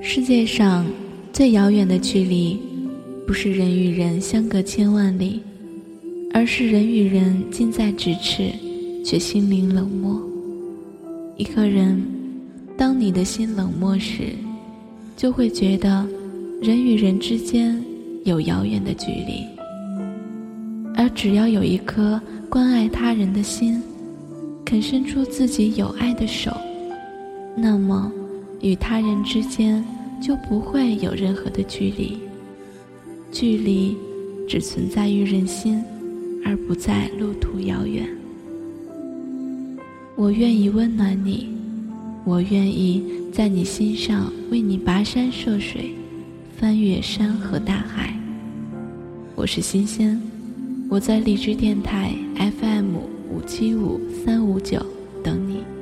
世界上最遥远的距离，不是人与人相隔千万里，而是人与人近在咫尺，却心灵冷漠。一个人，当你的心冷漠时，就会觉得人与人之间有遥远的距离。而只要有一颗关爱他人的心，肯伸出自己有爱的手，那么与他人之间。就不会有任何的距离，距离只存在于人心，而不在路途遥远。我愿意温暖你，我愿意在你心上为你跋山涉水，翻越山河大海。我是新鲜，我在荔枝电台 FM 五七五三五九等你。